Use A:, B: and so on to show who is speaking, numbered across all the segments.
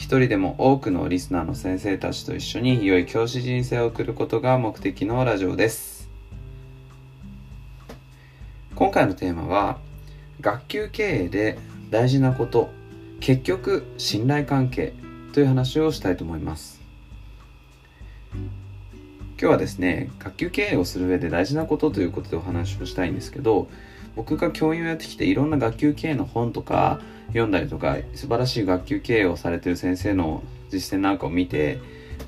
A: 一人でも多くのリスナーの先生たちと一緒に良い教師人生を送ることが目的のラジオです。今回のテーマは学級経営で大事なこと結局信頼関係という話をしたいと思います。今日はですね学級経営をする上で大事なことということでお話をしたいんですけど僕が教員をやってきていろんな学級経営の本とか読んだりとか素晴らしい学級経営をされてる先生の実践なんかを見て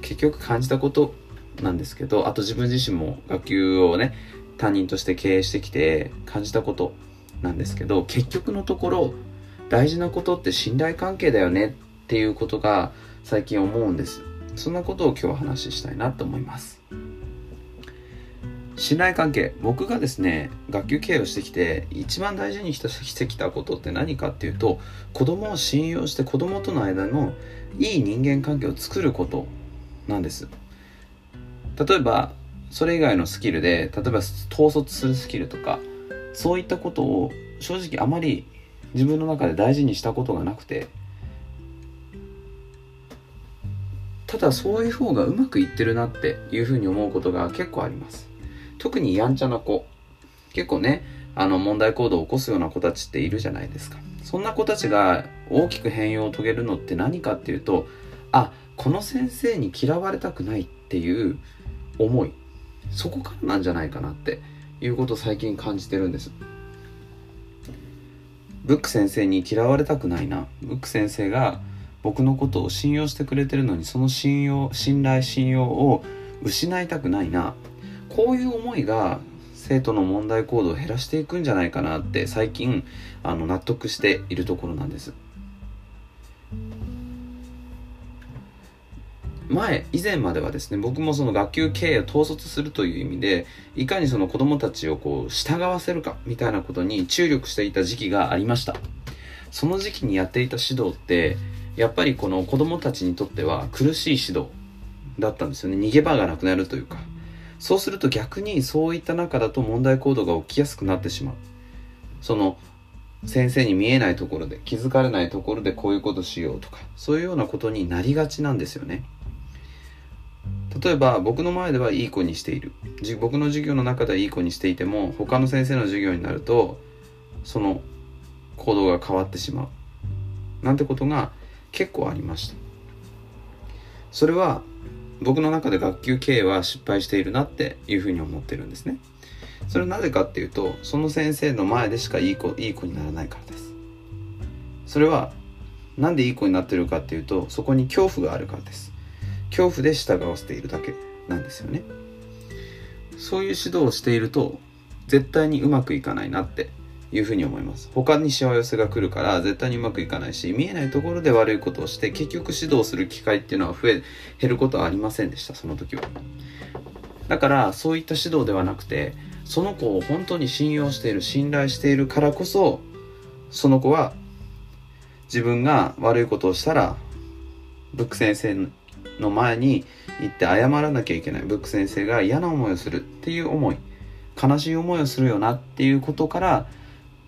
A: 結局感じたことなんですけどあと自分自身も学級をね担任として経営してきて感じたことなんですけど結局のところ大事なことって信頼関係だよねっていうことが最近思うんです。そんなことを今日は話したいなと思います。信頼関係。僕がですね学級経営をしてきて一番大事にしてきたことって何かっていうと子供を信用して子供との間のいい人間関係を作ることなんです。例えばそれ以外のスキルで例えば統率するスキルとかそういったことを正直あまり自分の中で大事にしたことがなくてただそういう方がうまくいってるなっていうふうに思うことが結構あります。特にやんちゃな子。結構ねあの問題行動を起こすような子たちっているじゃないですか。そんな子たちが大きく変容を遂げるのって何かっていうとあこの先生に嫌われたくないっていう思い。そこからなんじゃないかなっていうことを最近感じてるんです。ブック先生に嫌われたくないな。ブック先生が僕のことを信用してくれてるのにその信用信頼信用を失いたくないな。こういう思いが生徒の問題行動を減らしていくんじゃないかなって最近あの納得しているところなんです。前以前まではですね僕もその学級経営を統率するという意味でいかにその子どもたちをこう従わせるかみたいなことに注力していた時期がありました。その時期にやっていた指導ってやっぱりこの子どもたちにとっては苦しい指導だったんですよね。逃げ場がなくなるというか。そうすると逆にそういった中だと問題行動が起きやすくなってしまう。その先生に見えないところで気づかれないところでこういうことしようとかそういうようなことになりがちなんですよね。例えば僕の前ではいい子にしている。僕の授業の中ではいい子にしていても他の先生の授業になるとその行動が変わってしまう。なんてことが結構ありました。それは僕の中で学級経営は失敗しているなっていうふうに思ってるんですね。それはなぜかっていうとその先生の前でしかいい子いい子にならないからです。それはなんでいい子になってるかっていうとそこに恐怖があるからです。恐怖で従わせているだけなんですよね。そういう指導をしていると絶対にうまくいかないなっていうふうに思います。他にしわ寄せが来るから絶対にうまくいかないし見えないところで悪いことをして結局指導する機会っていうのは増え減ることはありませんでしたその時は。だからそういった指導ではなくてその子を本当に信用している信頼しているからこそその子は自分が悪いことをしたらブック先生の前に行って謝らなきゃいけない。ブック先生が嫌な思いをするっていう思い悲しい思いをするよなっていうことから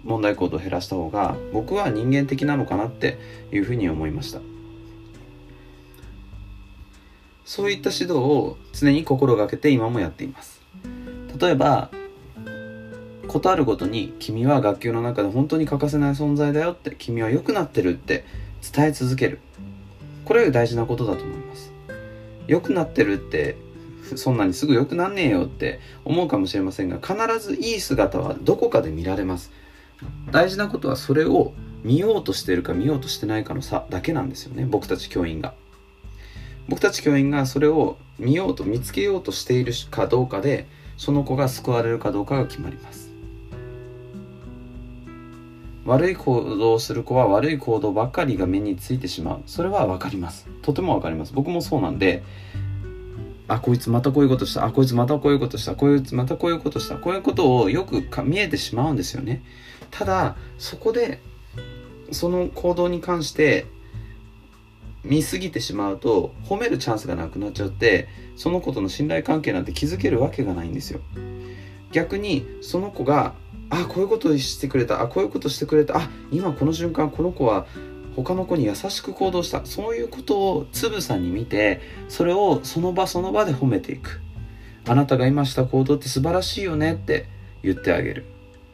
A: 問題行動を減らした方が僕は人間的なのかなっていうふうに思いました。そういった指導を常に心がけて今もやっています。例えばことあるごとに君は学級の中で本当に欠かせない存在だよって君は良くなってるって伝え続ける。これが大事なことだと思います。良くなってるってそんなにすぐ良くなんねえよって思うかもしれませんが必ずいい姿はどこかで見られます。大事なことはそれを見ようとしてるか見ようとしてないかの差だけなんですよね僕たち教員が。僕たち教員がそれを見ようと見つけようとしているかどうかでその子が救われるかどうかが決まります。悪い行動をする子は悪い行動ばかりが目についてしまう。それは分かります。とても分かります。僕もそうなんであこいつまたこういうことした。あこいつまたこういうことした。こいつまたこういうことした。こういうことをよく見えてしまうんですよね。ただそこでその行動に関して見すぎてしまうと褒めるチャンスがなくなっちゃってその子との信頼関係なんて築けるわけがないんですよ。逆にその子があこういうことしてくれた。あこういうことしてくれた。あ今この瞬間この子は他の子に優しく行動した。そういうことをつぶさに見てそれをその場その場で褒めていく。あなたが今した行動って素晴らしいよねって言ってあげる。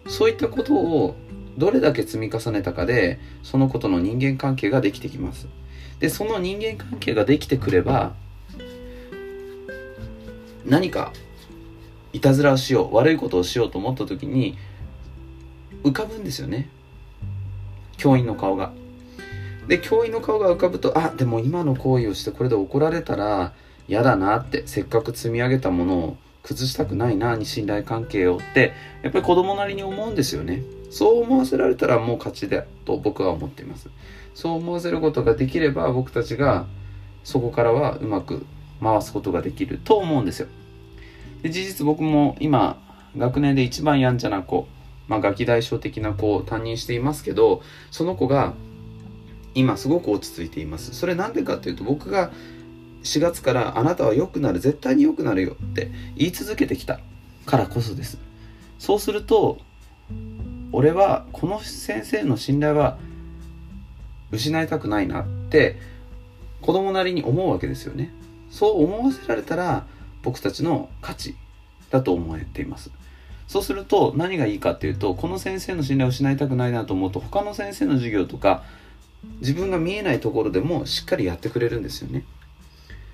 A: そういったことをどれだけ積み重ねたかでその子との人間関係ができてきます。でその人間関係ができてくれば何かいたずらをしよう悪いことをしようと思った時に浮かぶんですよね。教員の顔が。で教員の顔が浮かぶとあでも今の行為をしてこれで怒られたら嫌だなってせっかく積み上げたものを崩したくないなに信頼関係をってやっぱり子供なりに思うんですよね。そう思わせられたらもう勝ちだと僕は思っています。そう思わせることができれば僕たちがそこからはうまく回すことができると思うんですよ。で事実僕も今学年で一番やんちゃな子まあ、ガキ大将的な子を担任していますけどその子が今すごく落ち着いています。それなんでかっていうと僕が4月からあなたは良くなる絶対に良くなるよって言い続けてきたからこそです。そうすると俺はこの先生の信頼は失いたくないなって子供なりに思うわけですよね。そう思わせられたら僕たちの価値だと思っています。そうすると何がいいかっていうとこの先生の信頼を失いたくないなと思うと他の先生の授業とか自分が見えないところでもしっかりやってくれるんですよね。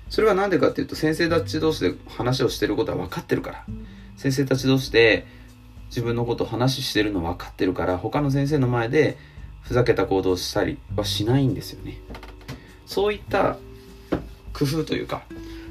A: それは何でかっていうと先生たち同士で話をしてることは分かってるから。先生たち同士で自分のことを話してるの分かってるから他の先生の前でふざけた行動をしたりはしないんですよね。そういった工夫というか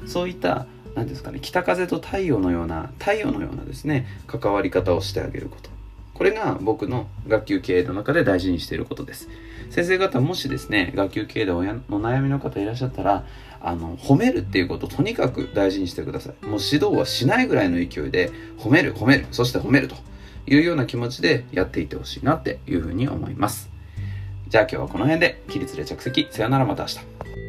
A: そういった何ですかね北風と太陽のような太陽のようなですね関わり方をしてあげること。これが僕の学級経営の中で大事にしていることです。先生方もしですね学級経営で親の悩みの方いらっしゃったらあの褒めるっていうことをとにかく大事にしてください。もう指導はしないぐらいの勢いで褒める褒めるそして褒めるというような気持ちでやっていってほしいなっていうふうに思います。じゃあ今日はこの辺で起立で着席。さよならまた明日。